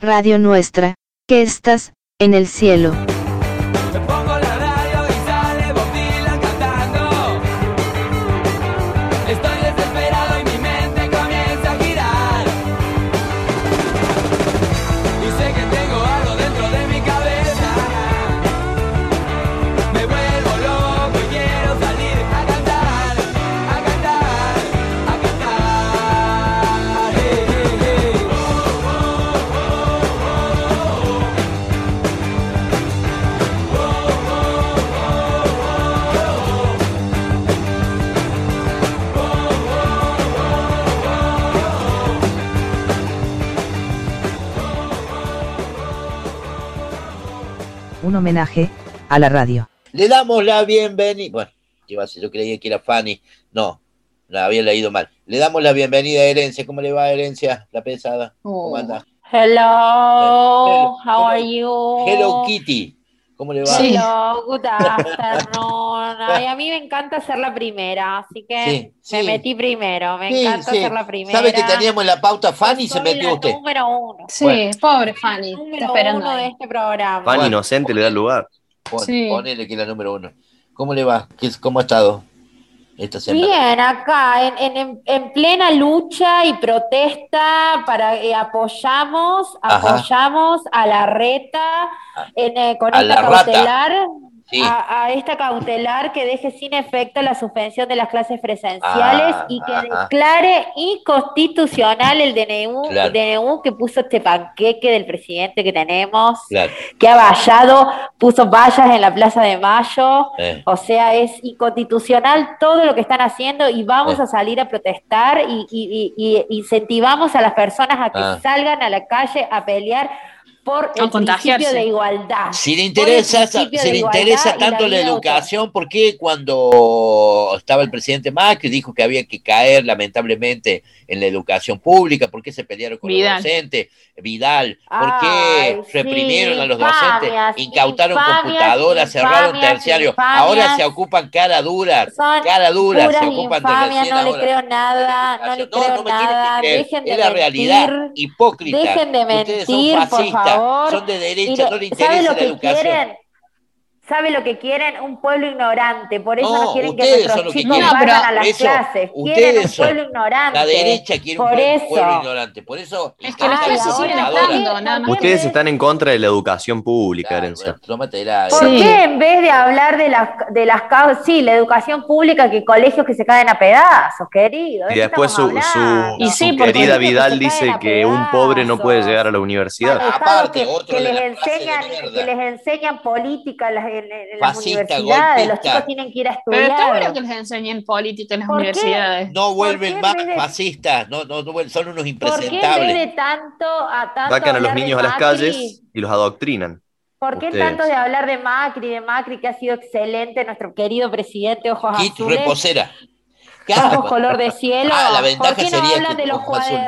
Radio Nuestra, que estás, en el cielo. Un homenaje a la radio. Le damos la bienvenida. Bueno, ¿qué iba a ser? Yo creía que era Fanny. No, la había leído mal. Le damos la bienvenida a Herencia. ¿Cómo le va, Herencia? La pesada. ¿Cómo anda? Hello, hello, how are you? Hello Kitty. ¿Cómo le va? Hello, good afternoon. Ay, a mí me encanta ser la primera, así que Sí, me sí. metí primero. Me Sí, encanta sí. ser la primera. ¿Sabe que teníamos en la pauta Fanny y se metió la usted? número uno. Sí, Bueno. pobre Fanny. Número esperando. uno de este programa. Fan Bueno. inocente le da lugar. Pon- Sí. Ponele que es la número uno. ¿Cómo le va? ¿Qué es- ¿Cómo ha estado semana? Bien, acá en, en- en- en plena lucha y protesta para eh, apoyamos, Ajá. apoyamos a la reta en, eh, con A esta la rata. Sí. a, a esta cautelar que deje sin efecto la suspensión de las clases presenciales Ah, y que ajá. declare inconstitucional el DNU, Claro. DNU que puso este panqueque del presidente que tenemos, Claro. que ha vallado, puso vallas en la Plaza de Mayo. eh. O sea, es inconstitucional todo lo que están haciendo y vamos Eh. a salir a protestar y, y- y- y incentivamos a las personas a que Ah. salgan a la calle a pelear por el principio de igualdad. Si le interesa, si de le la tanto la, de educación, ¿por qué cuando estaba el presidente Macri dijo que había que caer lamentablemente en la educación pública? ¿Por qué se pelearon con Vidal. los docentes? Vidal, ¿por qué Ay, sí, reprimieron a los infamias, docentes? Incautaron infamias, computadoras, cerraron terciarios. infamias. Ahora se ocupan cara duras, Son cara puras se ocupan de recién no le creo nada, no le creo no nada, dejen de es la realidad, mentir. hipócrita. dejen de Ustedes mentir, son por favor. son de derecha, no ¿sabe interesa lo la que educación. quieren? ¿Sabe lo que quieren? Un pueblo ignorante. Por eso No, no, quieren que ustedes son nuestros los que chicos quieren. vayan a las eso, clases. Quieren un son- pueblo ignorante. La derecha quiere un Por pueblo, eso. pueblo ignorante. Por eso Es que Ay, las clases ahora, siguen computadoras. estando, nada más. Ustedes están en contra de la educación pública, Claro, Herencia. bueno, ¿Por. Sí. qué en vez de hablar de las, de las causas, sí, la educación pública, que colegios que se caen a pedazos, querido? ¿de Y después su, su? Y sí, querida que Vidal dice que un pobre no puede llegar a la universidad. Aparte, que, que les enseñan, que les enseñan política las, en- en las Fascista, universidades, los golpista. chicos tienen que ir a Pero está estudiar. bueno que les enseñen política en las universidades. No vuelven más de- fascistas, no, no, no vuelven- son unos ¿Por qué en vez impresentables. de tanto a tanto Sacan a los niños a las calles y los adoctrinan. ¿Por qué ustedes. tanto de hablar de Macri, de Macri que ha sido excelente, nuestro querido presidente Ojos Kit Azules? reposera. ¿Qué Ojos hago? color de cielo. Ah, la ventaja ¿Por qué no sería hablan que de los ojos azules.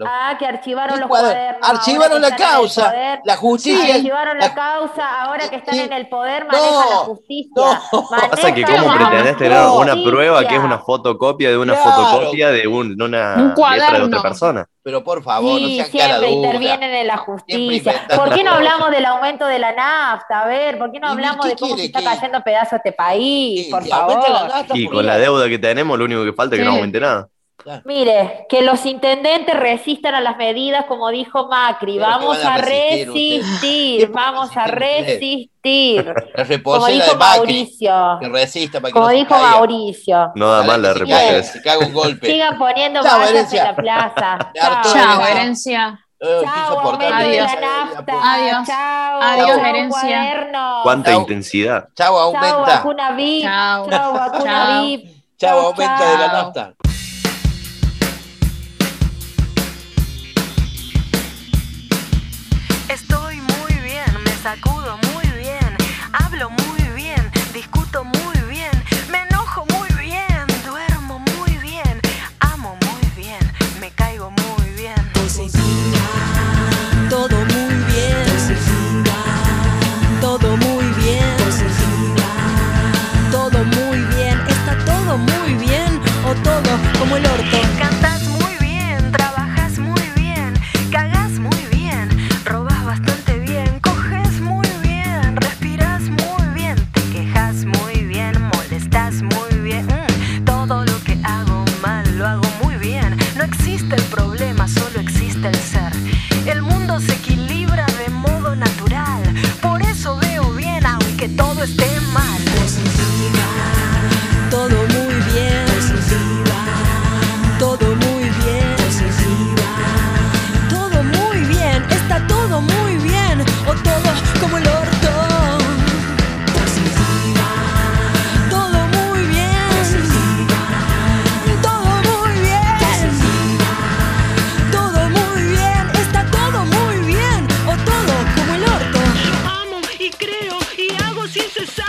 Los- Ah, que archivaron ¿Qué los cuader- cuadernos. Archivaron la causa, poder. la justicia. Archivaron la la- causa, ahora que están Sí. en el poder No, manejan la justicia. no. Pasa que manejan cómo pretendés tener no, una justicia. prueba que es una fotocopia de una Claro. fotocopia de, un, una Un letra de otra persona. Pero por favor, no Sí, sean cara siempre intervienen en la justicia. ¿Por qué no hablamos del aumento de la nafta? A ver, ¿por qué no ¿Y hablamos qué de cómo se está cayendo a pedazos este país? Sí, Por favor. Y con la deuda que tenemos, lo único que falta es que no aumente nada. Mire, que los intendentes resistan a las medidas, como dijo Macri. Pero Vamos ¿qué van a a resistir resistir, ¿Qué vamos a resistir. La Como dijo de Macri. Mauricio. Que resista para que Como no dijo caiga. Mauricio. No da mal la reposera. Se caga un golpe. Sigan poniendo Chao, vallas en la plaza. Chao. Chao, Herencia. Eh, Chao, insoportable. aumento de Adiós. la nafta. Adiós. Chao. Adiós, chao, herencia. Cuánta Chau. intensidad. Chao, Chao, aumenta. vacuna VIP. Chao. Chao, vacuna Chao. VIP. Chao, Chau, aumenta de la chao. nafta. sacudo muy bien, hablo muy bien, discuto muy bien, me enojo muy bien, duermo muy bien, amo muy bien, me caigo muy bien. Positiva, todo muy bien. Positiva, todo muy bien. Positiva, todo muy bien. Está todo muy bien o todo como el orto. creo y hago sin cesar.